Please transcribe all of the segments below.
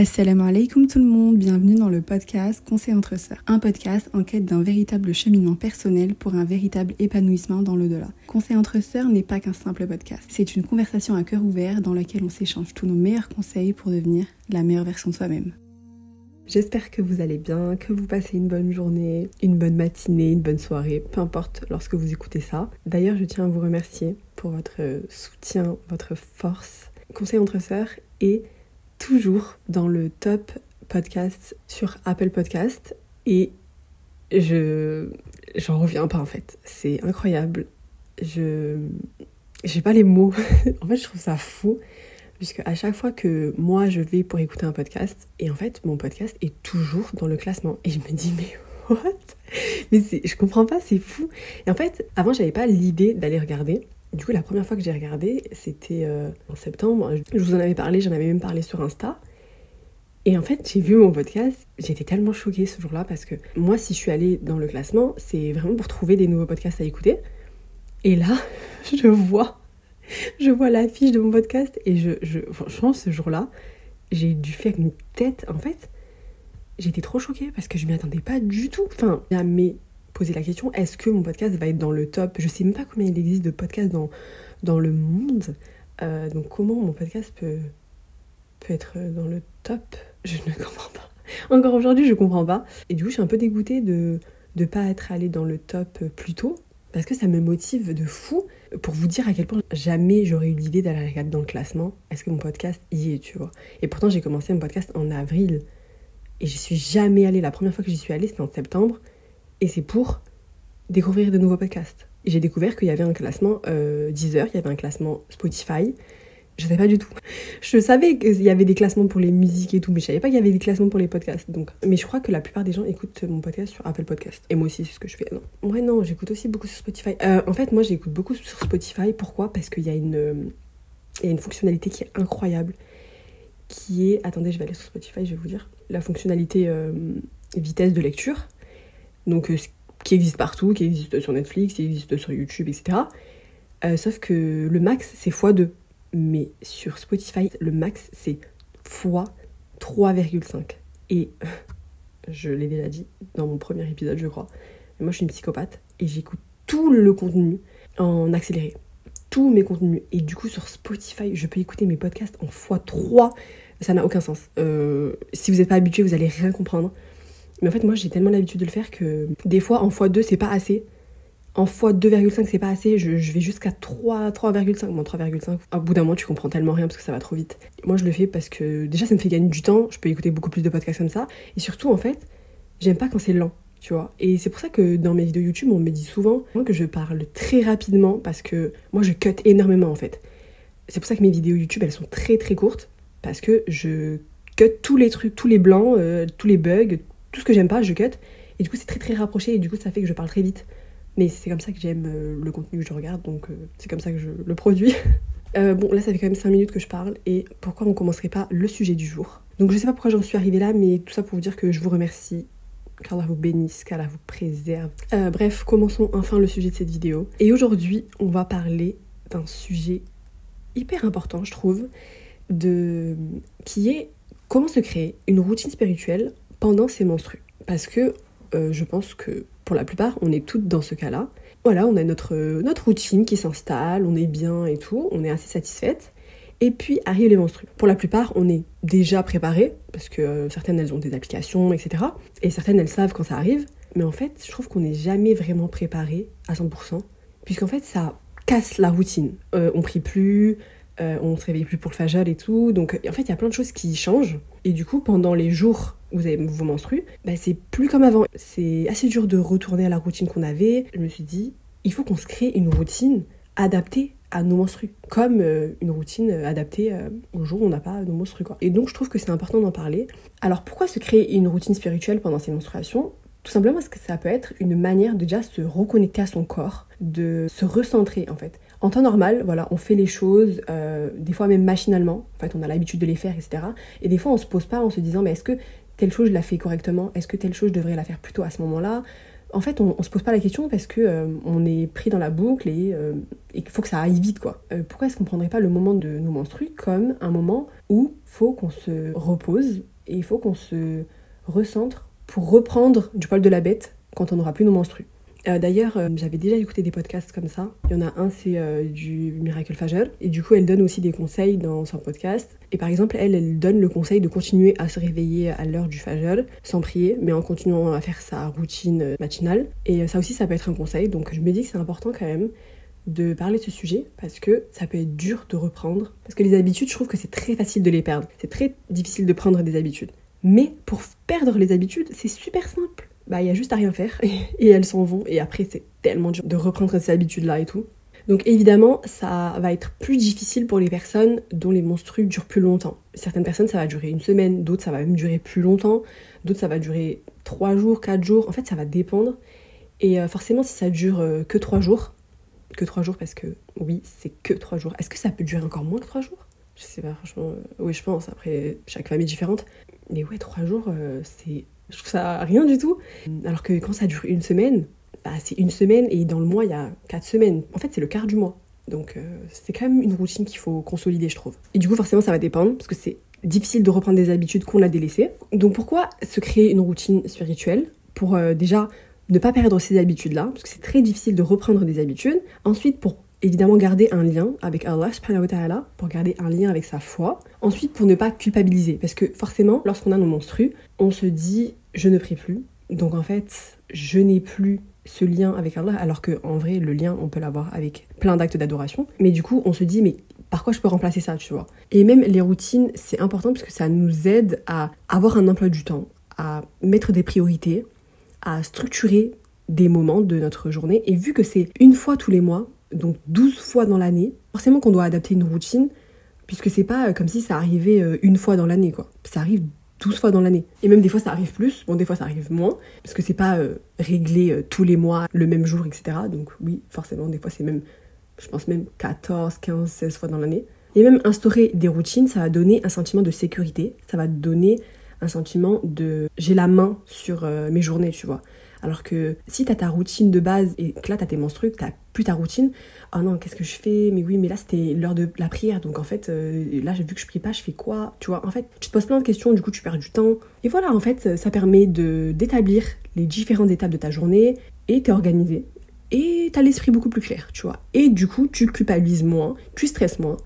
Assalamu alaikum tout le monde, bienvenue dans le podcast Conseil entre sœurs, un podcast en quête d'un véritable cheminement personnel pour un véritable épanouissement dans l'au-delà. Conseil entre sœurs n'est pas qu'un simple podcast, c'est une conversation à cœur ouvert dans laquelle on s'échange tous nos meilleurs conseils pour devenir la meilleure version de soi-même. J'espère que vous allez bien, que vous passez une bonne journée, une bonne matinée, une bonne soirée, peu importe lorsque vous écoutez ça. D'ailleurs, je tiens à vous remercier pour votre soutien, votre force. Conseil entre sœurs et toujours dans le top podcast sur Apple Podcast et je j'en reviens pas en fait. C'est incroyable. Je j'ai pas les mots. en fait, je trouve ça fou puisque à chaque fois que moi je vais pour écouter un podcast et en fait mon podcast est toujours dans le classement et je me dis mais what? Mais je comprends pas, c'est fou. Et en fait, avant j'avais pas l'idée d'aller regarder du coup, la première fois que j'ai regardé, c'était euh, en septembre. Je vous en avais parlé, j'en avais même parlé sur Insta. Et en fait, j'ai vu mon podcast, j'étais tellement choquée ce jour-là parce que moi, si je suis allée dans le classement, c'est vraiment pour trouver des nouveaux podcasts à écouter. Et là, je vois, je vois l'affiche de mon podcast et je, je franchement, ce jour-là, j'ai dû faire une tête. En fait, j'étais trop choquée parce que je m'y attendais pas du tout. Enfin, mais poser la question est-ce que mon podcast va être dans le top? Je sais même pas combien il existe de podcasts dans, dans le monde. Euh, donc comment mon podcast peut, peut être dans le top? Je ne comprends pas. Encore aujourd'hui, je comprends pas. Et du coup, je suis un peu dégoûtée de ne pas être allée dans le top plus tôt. Parce que ça me motive de fou pour vous dire à quel point jamais j'aurais eu l'idée d'aller regarder dans le classement. Est-ce que mon podcast y est, tu vois? Et pourtant, j'ai commencé mon podcast en avril. Et je suis jamais allée. La première fois que j'y suis allée, c'était en septembre et c'est pour découvrir de nouveaux podcasts. J'ai découvert qu'il y avait un classement euh, Deezer, il y avait un classement Spotify. Je ne savais pas du tout. Je savais qu'il y avait des classements pour les musiques et tout, mais je savais pas qu'il y avait des classements pour les podcasts. Donc, mais je crois que la plupart des gens écoutent mon podcast sur Apple Podcast. Et moi aussi, c'est ce que je fais. Non, ouais, non, j'écoute aussi beaucoup sur Spotify. Euh, en fait, moi, j'écoute beaucoup sur Spotify. Pourquoi? Parce qu'il y a une, il y a une fonctionnalité qui est incroyable, qui est, attendez, je vais aller sur Spotify, je vais vous dire, la fonctionnalité euh, vitesse de lecture donc euh, qui existe partout, qui existe sur Netflix, qui existe sur YouTube, etc. Euh, sauf que le max, c'est x2. Mais sur Spotify, le max, c'est x3,5. Et je l'ai déjà dit dans mon premier épisode, je crois. Moi, je suis une psychopathe et j'écoute tout le contenu en accéléré. Tous mes contenus. Et du coup, sur Spotify, je peux écouter mes podcasts en x3. Ça n'a aucun sens. Euh, si vous n'êtes pas habitué, vous allez rien comprendre. Mais en fait, moi, j'ai tellement l'habitude de le faire que des fois, en x2, c'est pas assez. En x2,5, c'est pas assez. Je, vais jusqu'à 3, 3,5. Bon, 3,5. Au bout d'un moment, tu comprends tellement rien parce que ça va trop vite. Moi, je le fais parce que déjà, ça me fait gagner du temps. Je peux écouter beaucoup plus de podcasts comme ça. Et surtout, en fait, j'aime pas quand c'est lent. Tu vois et c'est pour ça que dans mes vidéos YouTube, on me dit souvent que je parle très rapidement parce que moi, je cut énormément en fait. C'est pour ça que mes vidéos YouTube, elles sont très très courtes parce que je cut tous les trucs, tous les blancs, euh, tous les bugs, tout ce que j'aime pas, je cut. Et du coup, c'est très très rapproché et du coup, ça fait que je parle très vite. Mais c'est comme ça que j'aime euh, le contenu que je regarde, donc euh, c'est comme ça que je le produis. Euh, bon, là, ça fait quand même 5 minutes que je parle et pourquoi on commencerait pas le sujet du jour? Donc, je sais pas pourquoi j'en suis arrivée là, mais tout ça pour vous dire que je vous remercie. Qu'Allah vous bénisse, qu'Allah vous préserve. bref, commençons enfin le sujet de cette vidéo. Et aujourd'hui, on va parler d'un sujet hyper important, je trouve, de qui est comment se créer une routine spirituelle pendant ces menstrues. Parce que euh, je pense que pour la plupart, on est toutes dans ce cas-là. Voilà, on a notre, notre routine qui s'installe, on est bien et tout, on est assez satisfaite. Et puis arrivent les menstrues. Pour la plupart, on est déjà préparé, parce que euh, certaines elles ont des applications, etc. Et certaines elles savent quand ça arrive. Mais en fait, je trouve qu'on n'est jamais vraiment préparé à 100%, puisqu'en fait, ça casse la routine. Euh, on prie plus, on se réveille plus pour le fajal et tout. Donc en fait, il y a plein de choses qui changent. Et du coup, pendant les jours vous avez vos menstrues, bah, c'est plus comme avant. C'est assez dur de retourner à la routine qu'on avait. Je me suis dit, il faut qu'on se crée une routine adaptée à nos menstrues, comme euh, une routine adaptée euh, au jour où on n'a pas nos menstrues. Et donc je trouve que c'est important d'en parler. Alors pourquoi se créer une routine spirituelle pendant ces menstruations? Tout simplement parce que ça peut être une manière de déjà se reconnecter à son corps, de se recentrer en fait. En temps normal, voilà, on fait les choses, euh, des fois même machinalement, en fait on a l'habitude de les faire, etc. Et des fois on se pose pas en se disant mais est-ce que telle chose je la fais correctement Est-ce que telle chose je devrais la faire plutôt à ce moment-là? En fait, on, se pose pas la question parce que euh, on est pris dans la boucle et il faut que ça aille vite, quoi. pourquoi est-ce qu'on prendrait pas le moment de nos menstrues comme un moment où faut qu'on se repose et il faut qu'on se recentre pour reprendre du poil de la bête quand on n'aura plus nos menstrues? Euh, D'ailleurs, euh, j'avais déjà écouté des podcasts comme ça. Il y en a un, c'est euh, du Miracle Fajr. Et du coup, elle donne aussi des conseils dans son podcast. Et par exemple, elle, elle donne le conseil de continuer à se réveiller à l'heure du Fajr, sans prier, mais en continuant à faire sa routine matinale. Et ça aussi, ça peut être un conseil. Donc je me dis que c'est important quand même de parler de ce sujet parce que ça peut être dur de reprendre. Parce que les habitudes, je trouve que c'est très facile de les perdre. C'est très difficile de prendre des habitudes. Mais pour perdre les habitudes, c'est super simple. Bah, il y a juste à rien faire et elles s'en vont. Et après, c'est tellement dur de reprendre ces habitudes-là et tout. Donc évidemment, ça va être plus difficile pour les personnes dont les menstrues durent plus longtemps. Certaines personnes, ça va durer une semaine, d'autres, ça va même durer plus longtemps, d'autres, ça va durer 3 jours, 4 jours. En fait, ça va dépendre. Et euh, forcément, si ça dure euh, que 3 jours, que 3 jours parce que oui, c'est que 3 jours. Est-ce que ça peut durer encore moins que 3 jours? Je sais pas, franchement. Euh, oui, je pense. Après, chaque famille est différente. Mais ouais, 3 jours, c'est je trouve ça rien du tout. Alors que quand ça dure une semaine, bah, c'est une semaine et dans le mois, il y a quatre semaines. En fait, c'est le quart du mois. Donc, euh, c'est quand même une routine qu'il faut consolider, je trouve. Et du coup, forcément, ça va dépendre parce que c'est difficile de reprendre des habitudes qu'on a délaissées. Donc, pourquoi se créer une routine spirituelle Pour euh, déjà ne pas perdre ces habitudes-là, parce que c'est très difficile de reprendre des habitudes. Ensuite, pour évidemment garder un lien avec Allah pour garder un lien avec sa foi. Ensuite, pour ne pas culpabiliser, parce que forcément, lorsqu'on a nos menstrues, on se dit je ne prie plus. Donc en fait, je n'ai plus ce lien avec Allah, alors que en vrai, le lien, on peut l'avoir avec plein d'actes d'adoration. Mais du coup, on se dit, mais par quoi je peux remplacer ça, tu vois? Et même les routines, c'est important parce que ça nous aide à avoir un emploi du temps, à mettre des priorités, à structurer des moments de notre journée. Et vu que c'est une fois tous les mois, donc 12 fois dans l'année, forcément qu'on doit adapter une routine, puisque c'est pas comme si ça arrivait euh, une fois dans l'année, quoi. Ça arrive 12 fois dans l'année. Et même des fois ça arrive plus, bon des fois ça arrive moins, parce que c'est pas euh, réglé euh, tous les mois, le même jour, etc. Donc oui, forcément, des fois c'est même, je pense même 14, 15, 16 fois dans l'année. Et même instaurer des routines, ça va donner un sentiment de sécurité, ça va donner un sentiment de j'ai la main sur mes journées, tu vois. Alors que si tu as ta routine de base et que là tu as tes menstrues, tu plus ta routine, oh non, qu'est-ce que je fais? Mais oui, mais là c'était l'heure de la prière, donc en fait, euh, là vu que je prie pas, je fais quoi? Tu vois, en fait, tu te poses plein de questions, du coup tu perds du temps. Et voilà, en fait, ça permet de d'établir les différentes étapes de ta journée et t'es organisé. Et t'as l'esprit beaucoup plus clair, tu vois. Et du coup, tu culpabilises moins, tu stresses moins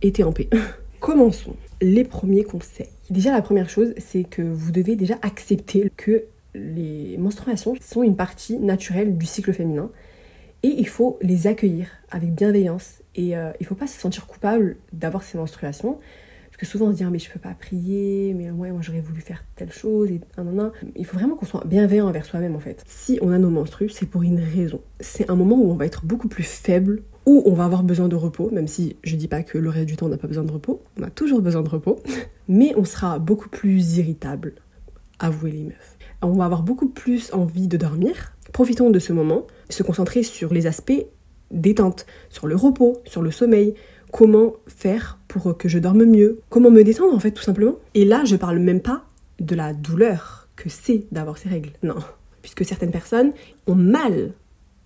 et t'es en paix. Commençons. Les premiers conseils. Déjà, la première chose, c'est que vous devez déjà accepter que les menstruations sont une partie naturelle du cycle féminin et il faut les accueillir avec bienveillance et euh, il faut pas se sentir coupable d'avoir ces menstruations parce que souvent on se dit ah, mais je peux pas prier mais moi j'aurais voulu faire telle chose et il faut vraiment qu'on soit bienveillant envers soi-même en fait. Si on a nos menstrues c'est pour une raison. C'est un moment où on va être beaucoup plus faible où on va avoir besoin de repos même si je dis pas que le reste du temps on n'a pas besoin de repos. On a toujours besoin de repos. Mais on sera beaucoup plus irritable avouez les meufs on va avoir beaucoup plus envie de dormir. Profitons de ce moment, se concentrer sur les aspects détente, sur le repos, sur le sommeil, comment faire pour que je dorme mieux, comment me détendre en fait tout simplement? Et là, je parle même pas de la douleur que c'est d'avoir ces règles. Non, puisque certaines personnes ont mal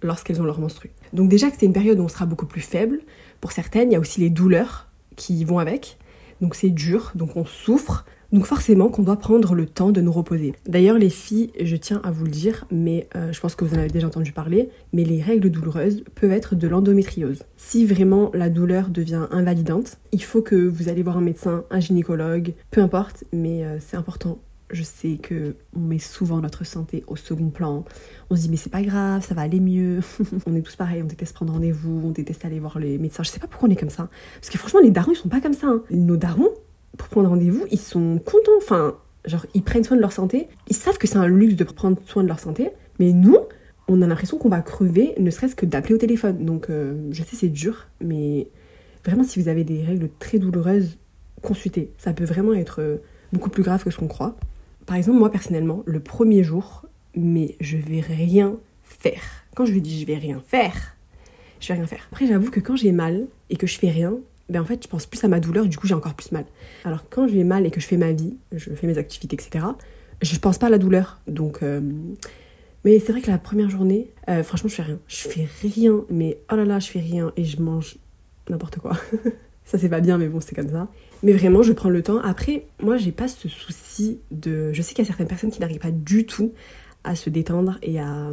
lorsqu'elles ont leur menstru. Donc déjà que c'est une période où on sera beaucoup plus faible, pour certaines, il y a aussi les douleurs qui vont avec. Donc c'est dur, donc on souffre, donc forcément qu'on doit prendre le temps de nous reposer. D'ailleurs les filles, je tiens à vous le dire, mais euh, je pense que vous en avez déjà entendu parler, mais les règles douloureuses peuvent être de l'endométriose. Si vraiment la douleur devient invalidante, il faut que vous allez voir un médecin, un gynécologue, peu importe, mais euh, c'est important. Je sais que on met souvent notre santé au second plan. On se dit mais c'est pas grave, ça va aller mieux. on est tous pareils, on déteste prendre rendez-vous, on déteste aller voir les médecins. Je sais pas pourquoi on est comme ça. Parce que franchement les darons ils sont pas comme ça. Hein. Nos darons, pour prendre rendez-vous, ils sont contents. Enfin, genre, ils prennent soin de leur santé. Ils savent que c'est un luxe de prendre soin de leur santé. Mais nous, on a l'impression qu'on va crever, ne serait-ce que d'appeler au téléphone. Donc, euh, je sais, c'est dur, mais vraiment, si vous avez des règles très douloureuses, consultez. Ça peut vraiment être euh, beaucoup plus grave que ce qu'on croit. Par exemple, moi, personnellement, le premier jour, mais je vais rien faire. Quand je lui dis je vais rien faire, je vais rien faire. Après, j'avoue que quand j'ai mal et que je fais rien, ben en fait, je pense plus à ma douleur, du coup, j'ai encore plus mal. Alors, quand j'ai mal et que je fais ma vie, je fais mes activités, etc., je pense pas à la douleur. Donc, euh, Mais c'est vrai que la première journée, euh, franchement, je fais rien. Je fais rien, mais oh là là, je fais rien et je mange n'importe quoi. ça, c'est pas bien, mais bon, c'est comme ça. Mais vraiment, je prends le temps. Après, moi, j'ai pas ce souci de. Je sais qu'il y a certaines personnes qui n'arrivent pas du tout à se détendre et à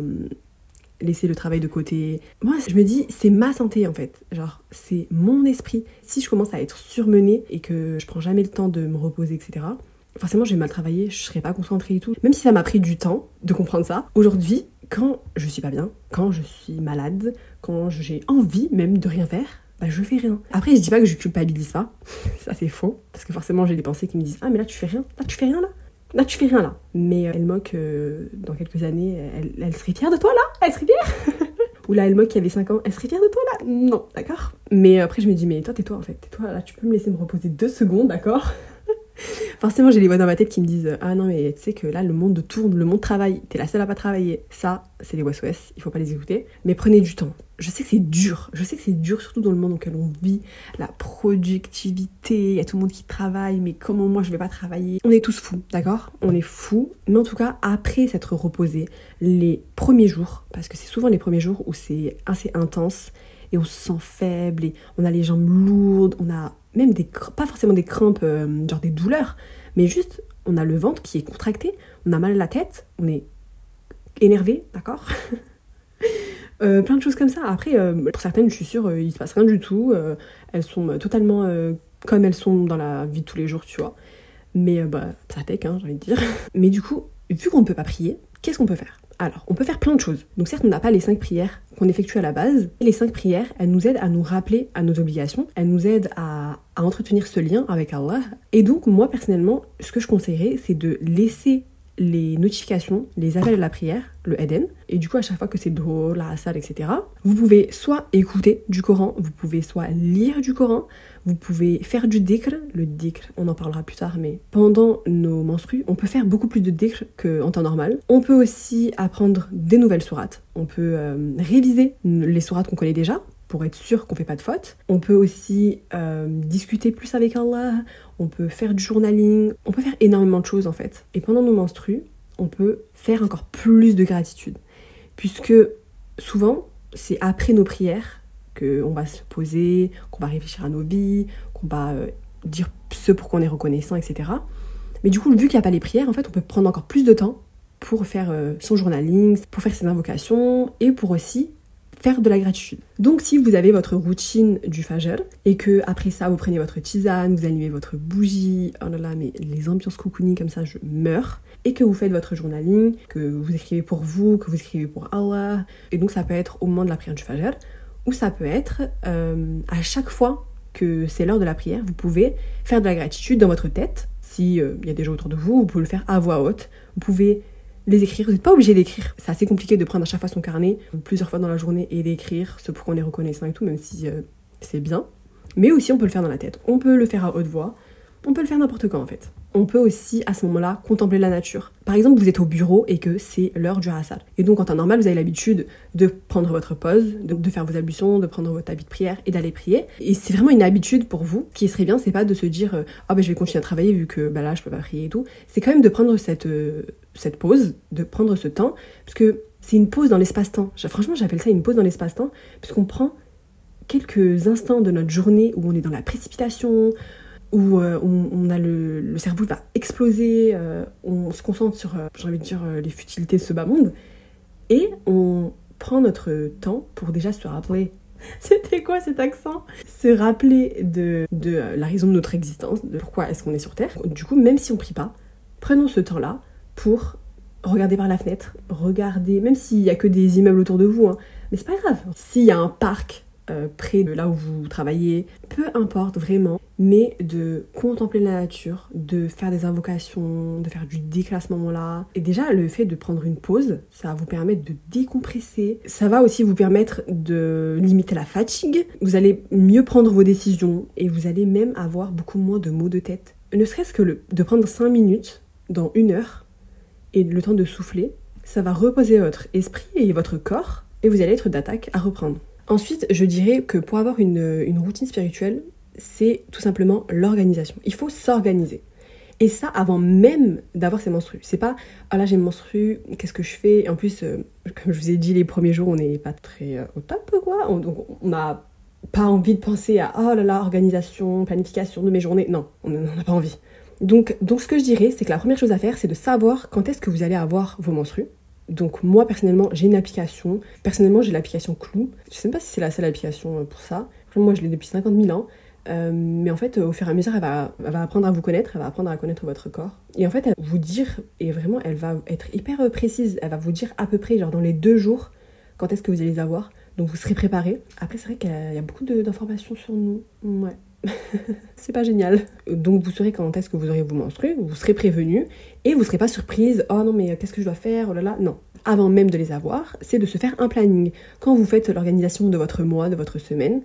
laisser le travail de côté. Moi, je me dis, c'est ma santé en fait. Genre, c'est mon esprit. Si je commence à être surmenée et que je prends jamais le temps de me reposer, etc., forcément, je vais mal travailler, je serai pas concentrée et tout. Même si ça m'a pris du temps de comprendre ça, aujourd'hui, quand je suis pas bien, quand je suis malade, quand j'ai envie même de rien faire, bah je fais rien. Après, je dis pas que je culpabilise pas, ça c'est faux, parce que forcément j'ai des pensées qui me disent Ah, mais là tu fais rien, là tu fais rien là, là tu fais rien là. Mais euh, elle moque euh, dans quelques années, elle, serait fière de toi là, elle serait fière. Ou là, elle moque qui avait 5 ans, elle serait fière de toi là. Non, d'accord. Mais après, je me dis, mais toi, tais-toi en fait, tais-toi là, tu peux me laisser me reposer deux secondes, d'accord? Forcément, j'ai les voix dans ma tête qui me disent Ah non, mais tu sais que là, le monde tourne, le monde travaille, t'es la seule à pas travailler. Ça, c'est les West il faut pas les écouter. Mais prenez du temps. Je sais que c'est dur, je sais que c'est dur, surtout dans le monde dans lequel on vit. La productivité, il y a tout le monde qui travaille, mais comment moi je vais pas travailler? On est tous fous, d'accord? On est fous. Mais en tout cas, après s'être reposé, les premiers jours, parce que c'est souvent les premiers jours où c'est assez intense et on se sent faible et on a les jambes lourdes, on a même des pas forcément des crampes, euh, genre des douleurs, mais juste on a le ventre qui est contracté, on a mal à la tête, on est énervé, d'accord euh, plein de choses comme ça. Après, euh, pour certaines, je suis sûre, il se passe rien du tout. elles sont totalement comme elles sont dans la vie de tous les jours, tu vois. Mais bah, ça tech, hein, j'ai envie de dire. Mais du coup, vu qu'on ne peut pas prier, qu'est-ce qu'on peut faire? Alors, on peut faire plein de choses. Donc certes, on n'a pas les cinq prières qu'on effectue à la base. Les cinq prières, elles nous aident à nous rappeler à nos obligations. Elles nous aident à, à entretenir ce lien avec Allah. Et donc, moi, personnellement, ce que je conseillerais, c'est de laisser les notifications, les appels à la prière, le Eden. Et du coup, à chaque fois que c'est drôle, la salle, etc., vous pouvez soit écouter du Coran, vous pouvez soit lire du Coran, vous pouvez faire du dhikr. Le dhikr, on en parlera plus tard, mais pendant nos menstrues, on peut faire beaucoup plus de dhikr qu'en temps normal. On peut aussi apprendre des nouvelles sourates. On peut euh, réviser les sourates qu'on connaît déjà pour être sûr qu'on fait pas de fautes. On peut aussi euh, discuter plus avec Allah, on peut faire du journaling, on peut faire énormément de choses en fait. Et pendant nos menstrues, on peut faire encore plus de gratitude. Puisque souvent, c'est après nos prières qu'on va se poser, qu'on va réfléchir à nos vies, qu'on va euh, dire ce pour qu'on est reconnaissant, etc. Mais du coup, vu qu'il n'y a pas les prières, en fait, on peut prendre encore plus de temps pour faire euh, son journaling, pour faire ses invocations et pour aussi faire de la gratitude. Donc si vous avez votre routine du Fajr et que après ça vous prenez votre tisane, vous allumez votre bougie, oh là là mais les ambiances cocooning comme ça je meurs et que vous faites votre journaling, que vous écrivez pour vous, que vous écrivez pour Allah et donc ça peut être au moment de la prière du Fajr ou ça peut être euh, à chaque fois que c'est l'heure de la prière, vous pouvez faire de la gratitude dans votre tête. S'il euh, il y a des gens autour de vous, vous pouvez le faire à voix haute. Vous pouvez les écrire. Vous n'êtes pas obligé d'écrire. C'est assez compliqué de prendre à chaque fois son carnet plusieurs fois dans la journée et d'écrire ce pour qu'on est reconnaissant et tout, même si euh, c'est bien. Mais aussi, on peut le faire dans la tête. On peut le faire à haute voix. On peut le faire n'importe quand en fait. On peut aussi à ce moment-là contempler la nature. Par exemple, vous êtes au bureau et que c'est l'heure du hasard. Et donc en temps normal, vous avez l'habitude de prendre votre pause, de, faire vos ablutions, de prendre votre habit de prière et d'aller prier. Et c'est vraiment une habitude pour vous. qui serait bien, c'est pas de se dire euh, ah ben je vais continuer à travailler vu que bah là je peux pas prier et tout. C'est quand même de prendre cette euh, cette pause, de prendre ce temps, parce que c'est une pause dans l'espace-temps. Franchement, j'appelle ça une pause dans l'espace-temps, puisqu'on prend quelques instants de notre journée où on est dans la précipitation, où euh, on, a le, cerveau va exploser, euh, on se concentre sur, euh, j'ai envie de dire, les futilités de ce bas monde, et on prend notre temps pour déjà se rappeler. C'était quoi cet accent? Se rappeler de, la raison de notre existence, de pourquoi est-ce qu'on est sur Terre. Du coup, même si on prie pas, prenons ce temps-là pour regarder par la fenêtre, regarder, même s'il y a que des immeubles autour de vous, hein, mais c'est pas grave. S'il y a un parc euh, près de là où vous travaillez, peu importe vraiment, mais de contempler la nature, de faire des invocations, de faire du déclat à ce moment-là. Et déjà, le fait de prendre une pause, ça va vous permettre de décompresser. Ça va aussi vous permettre de limiter la fatigue. Vous allez mieux prendre vos décisions et vous allez même avoir beaucoup moins de maux de tête. Ne serait-ce que de prendre 5 minutes dans une heure et le temps de souffler, ça va reposer votre esprit et votre corps et vous allez être d'attaque à reprendre. Ensuite, je dirais que pour avoir une, routine spirituelle, c'est tout simplement l'organisation. Il faut s'organiser. Et ça avant même d'avoir ses menstrues. C'est pas, ah là j'ai menstrues, qu'est-ce que je fais? En plus, euh, comme je vous ai dit, les premiers jours, on n'est pas très euh, au top, quoi. On, donc on n'a pas envie de penser à, oh là là, organisation, planification de mes journées. Non, on n'a pas envie. Donc, donc ce que je dirais, c'est que la première chose à faire, c'est de savoir quand est-ce que vous allez avoir vos menstrues. Donc moi personnellement j'ai une application. Personnellement j'ai l'application Clou. Je sais pas si c'est la seule application euh, pour ça. Moi je l'ai depuis 50 000 ans. Euh, mais en fait, au fur et à mesure, elle va, elle va, apprendre à vous connaître, elle va apprendre à connaître votre corps. Et en fait, elle va vous dire, et vraiment, elle va être hyper euh, précise, elle va vous dire à peu près, genre dans les deux jours, quand est-ce que vous allez les avoir. Donc vous serez préparé. Après, c'est vrai qu'il y a beaucoup d'informations sur nous. Ouais. c'est pas génial. Donc vous saurez quand est-ce que vous aurez vos menstrues, vous serez prévenu et vous serez pas surprise. Oh non mais qu'est-ce que je dois faire? Oh là là, non. Avant même de les avoir, c'est de se faire un planning. Quand vous faites l'organisation de votre mois, de votre semaine,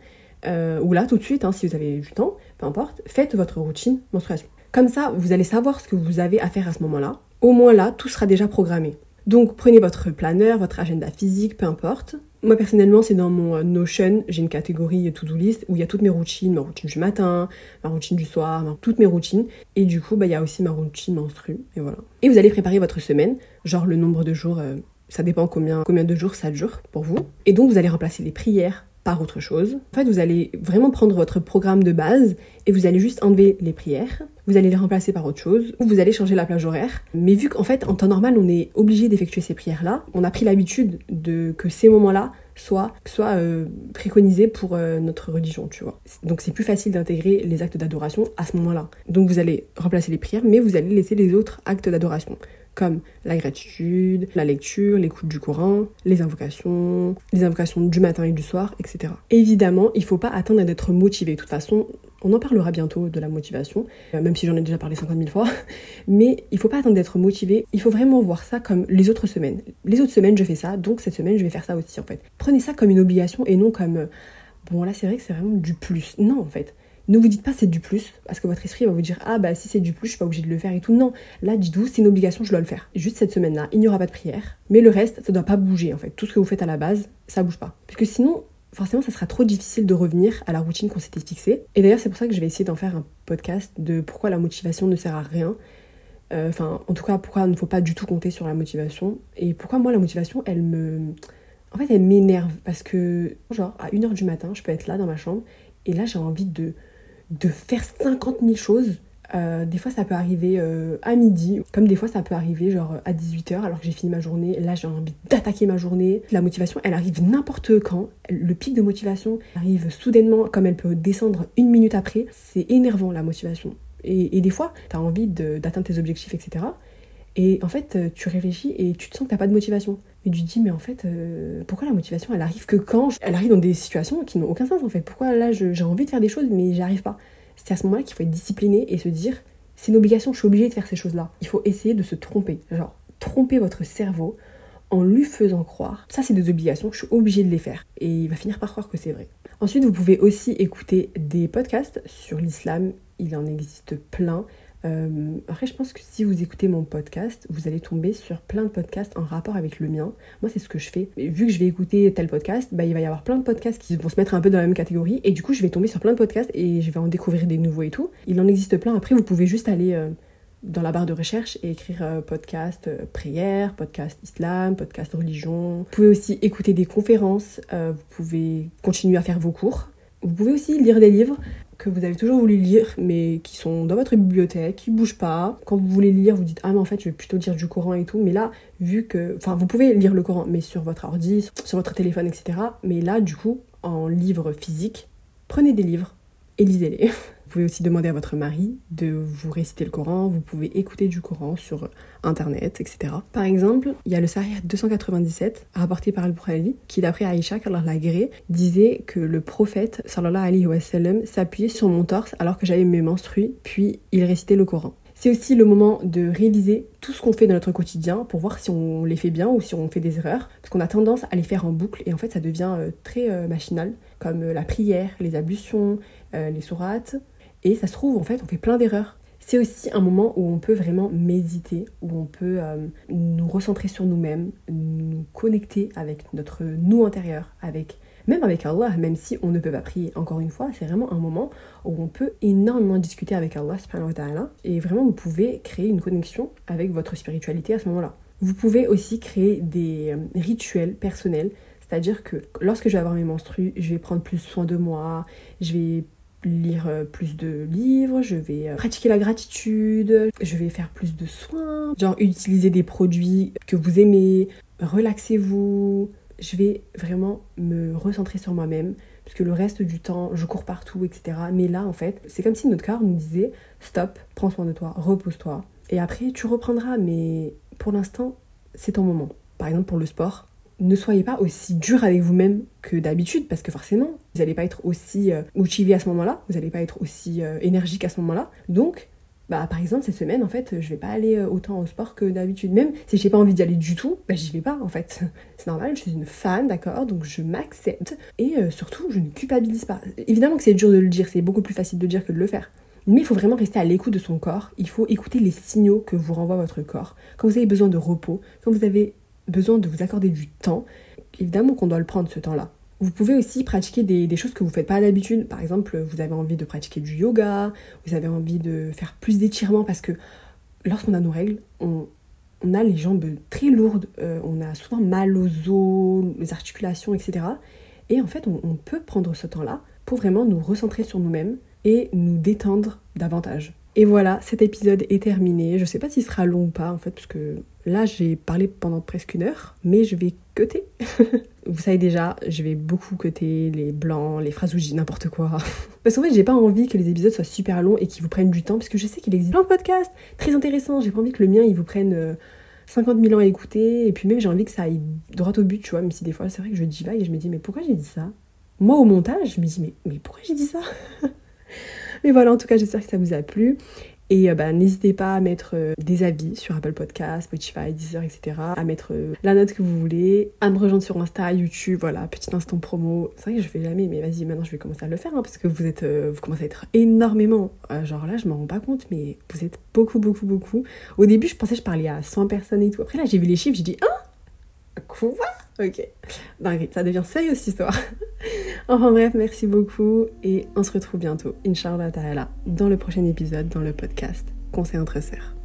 euh, ou là tout de suite, hein, si vous avez du temps, peu importe, faites votre routine menstruation. Comme ça, vous allez savoir ce que vous avez à faire à ce moment-là. Au moins là, tout sera déjà programmé. Donc prenez votre planeur, votre agenda physique, peu importe. Moi personnellement, c'est dans mon euh, Notion, j'ai une catégorie to-do list où il y a toutes mes routines, ma routine du matin, ma routine du soir, toutes mes routines. Et du coup, bah, il y a aussi ma routine menstrue. Et voilà. Et vous allez préparer votre semaine, genre le nombre de jours, euh, ça dépend combien, combien de jours ça dure pour vous. Et donc vous allez remplacer les prières par autre chose. En fait, vous allez vraiment prendre votre programme de base et vous allez juste enlever les prières, vous allez les remplacer par autre chose, ou vous allez changer la plage horaire. Mais vu qu'en fait, en temps normal, on est obligé d'effectuer ces prières-là, on a pris l'habitude de que ces moments-là soient, euh, préconisés pour euh, notre religion, tu vois. Donc c'est plus facile d'intégrer les actes d'adoration à ce moment-là. Donc vous allez remplacer les prières, mais vous allez laisser les autres actes d'adoration comme la gratitude, la lecture, l'écoute du Coran, les invocations, les invocations du matin et du soir, etc. Évidemment, il ne faut pas attendre d'être motivé. De toute façon, on en parlera bientôt de la motivation, euh, même si j'en ai déjà parlé 50 000 fois. Mais il ne faut pas attendre d'être motivé. Il faut vraiment voir ça comme les autres semaines. Les autres semaines, je fais ça, donc cette semaine, je vais faire ça aussi, en fait. Prenez ça comme une obligation et non comme... Euh, bon, là, c'est vrai que c'est vraiment du plus. Non, en fait. Ne vous dites pas c'est du plus, parce que votre esprit va vous dire ah bah si c'est du plus, je suis pas obligée de le faire et tout. Non, là dites-vous c'est une obligation, je dois le faire. Juste cette semaine-là, il n'y aura pas de prière, mais le reste, ça doit pas bouger en fait. Tout ce que vous faites à la base, ça bouge pas. Parce que sinon, forcément, ça sera trop difficile de revenir à la routine qu'on s'était fixée. Et d'ailleurs, c'est pour ça que je vais essayer d'en faire un podcast de pourquoi la motivation ne sert à rien. Euh, enfin, en tout cas, pourquoi il ne faut pas du tout compter sur la motivation. Et pourquoi moi, la motivation, elle me... En fait, elle m'énerve parce que, genre, à 1h du matin, je peux être là dans ma chambre et là, j'ai envie de de faire 50 000 choses. Euh, des fois ça peut arriver euh, à midi, comme des fois ça peut arriver genre à 18h alors que j'ai fini ma journée. Là j'ai envie d'attaquer ma journée. La motivation elle arrive n'importe quand. Le pic de motivation arrive soudainement comme elle peut descendre une minute après. C'est énervant la motivation. Et, des fois t'as envie d'atteindre tes objectifs etc. Et en fait tu réfléchis et tu te sens que t'as pas de motivation. Et tu dis mais en fait euh, pourquoi la motivation elle arrive que quand Elle arrive dans des situations qui n'ont aucun sens en fait? Pourquoi là j'ai envie de faire des choses mais j'y arrive pas? C'est à ce moment-là qu'il faut être discipliné et se dire c'est une obligation, je suis obligée de faire ces choses-là. Il faut essayer de se tromper. Genre tromper votre cerveau en lui faisant croire. Ça c'est des obligations, je suis obligée de les faire. Et il va finir par croire que c'est vrai. Ensuite vous pouvez aussi écouter des podcasts sur l'islam. Il en existe plein. Euh, après, je pense que si vous écoutez mon podcast, vous allez tomber sur plein de podcasts en rapport avec le mien. Moi, c'est ce que je fais. vu que je vais écouter tel podcast, bah, il va y avoir plein de podcasts qui vont se mettre un peu dans la même catégorie. Et du coup, je vais tomber sur plein de podcasts et je vais en découvrir des nouveaux et tout. Il en existe plein. Après, vous pouvez juste aller euh, dans la barre de recherche et écrire euh, podcast prière, podcast islam, podcast religion. Vous pouvez aussi écouter des conférences. vous pouvez continuer à faire vos cours. Vous pouvez aussi lire des livres que vous avez toujours voulu lire, mais qui sont dans votre bibliothèque, qui bougent pas. Quand vous voulez lire, vous dites Ah, mais en fait, je vais plutôt lire du Coran et tout. Mais là, vu que. Enfin, vous pouvez lire le Coran, mais sur votre ordi, sur votre téléphone, etc. Mais là, du coup, en livre physique, prenez des livres et lisez-les. Vous pouvez aussi demander à votre mari de vous réciter le Coran, vous pouvez écouter du Coran sur internet, etc. Par exemple, il y a le Sahih 297, rapporté par Al-Bukhari, qui d'après Aïcha, car la disait que le prophète, s'appuyait sur mon torse alors que j'avais mes menstrues, puis il récitait le Coran. C'est aussi le moment de réviser tout ce qu'on fait dans notre quotidien pour voir si on les fait bien ou si on fait des erreurs. Parce qu'on a tendance à les faire en boucle et en fait ça devient euh, très euh, machinal, comme euh, la prière, les ablutions, les sourates. Et ça se trouve, en fait, on fait plein d'erreurs. C'est aussi un moment où on peut vraiment méditer, où on peut euh, nous recentrer sur nous-mêmes, nous connecter avec notre nous intérieur, avec même avec Allah, même si on ne peut pas prier. Encore une fois, c'est vraiment un moment où on peut énormément discuter avec Allah et vraiment vous pouvez créer une connexion avec votre spiritualité à ce moment-là. Vous pouvez aussi créer des euh, rituels personnels, c'est-à-dire que lorsque je vais avoir mes menstrues, je vais prendre plus soin de moi, je vais lire euh, plus de livres, je vais euh, pratiquer la gratitude, je vais faire plus de soins, genre utiliser des produits que vous aimez, relaxez-vous. Je vais vraiment me recentrer sur moi-même, parce que le reste du temps, je cours partout, etc. Mais là, en fait, c'est comme si notre corps nous disait stop, prends soin de toi, repose-toi. Et après, tu reprendras, mais pour l'instant, c'est ton moment. Par exemple, pour le sport, ne soyez pas aussi dur avec vous-même que d'habitude, parce que forcément, vous n'allez pas être aussi euh, motivé à ce moment-là, vous n'allez pas être aussi euh, énergique à ce moment-là. Donc, bah, par exemple, cette semaine, en fait, je vais pas aller euh, autant au sport que d'habitude. Même si j'ai pas envie d'y aller du tout, bah, j'y vais pas, en fait. C'est normal, je suis une fan, d'accord, donc je m'accepte. Et surtout, je ne culpabilise pas. Évidemment que c'est dur de le dire, c'est beaucoup plus facile de dire que de le faire. Mais il faut vraiment rester à l'écoute de son corps. Il faut écouter les signaux que vous renvoie votre corps. Quand vous avez besoin de repos, quand vous avez besoin de vous accorder du temps, évidemment qu'on doit le prendre ce temps-là. Vous pouvez aussi pratiquer des, choses que vous ne faites pas d'habitude. Par exemple, vous avez envie de pratiquer du yoga, vous avez envie de faire plus d'étirements parce que lorsqu'on a nos règles, on, a les jambes très lourdes, euh, on a souvent mal aux os, les articulations, etc. Et en fait, on, peut prendre ce temps-là pour vraiment nous recentrer sur nous-mêmes et nous détendre davantage. Et voilà, cet épisode est terminé. Je sais pas s'il sera long ou pas en fait, parce que là j'ai parlé pendant presque une heure, mais je vais cuter. Vous savez déjà, je vais beaucoup cuter les blancs, les phrases où je dis n'importe quoi. parce qu'en fait, j'ai pas envie que les épisodes soient super longs et qu'ils vous prennent du temps, parce que je sais qu'il existe plein de podcasts très intéressants. J'ai pas envie que le mien il vous prenne 50 euh, 000 ans à écouter, et puis même j'ai envie que ça aille droit au but, tu vois, même si des fois c'est vrai que je divague et je me dis, mais pourquoi j'ai dit ça? Moi au montage, je me dis, mais, mais pourquoi j'ai dit ça? Mais voilà, en tout cas, j'espère que ça vous a plu. Et euh, bah, n'hésitez pas à mettre euh, des avis sur Apple Podcasts, Spotify, Deezer, etc. À mettre euh, la note que vous voulez, à me rejoindre sur Insta, YouTube, voilà, petit instant promo. C'est vrai que je fais jamais, mais vas-y, maintenant je vais commencer à le faire, hein, parce que vous êtes, vous commencez à être énormément. genre là, je m'en rends pas compte, mais vous êtes beaucoup, beaucoup, beaucoup. Au début, je pensais que je parlais à 100 personnes et tout. Après là, j'ai vu les chiffres, j'ai dit, ah, quoi Ok. Dingue, ça devient sérieux cette histoire. enfin bref, merci beaucoup et on se retrouve bientôt, Inch'Allah ta'ala, dans le prochain épisode, dans le podcast Conseil entre sœurs.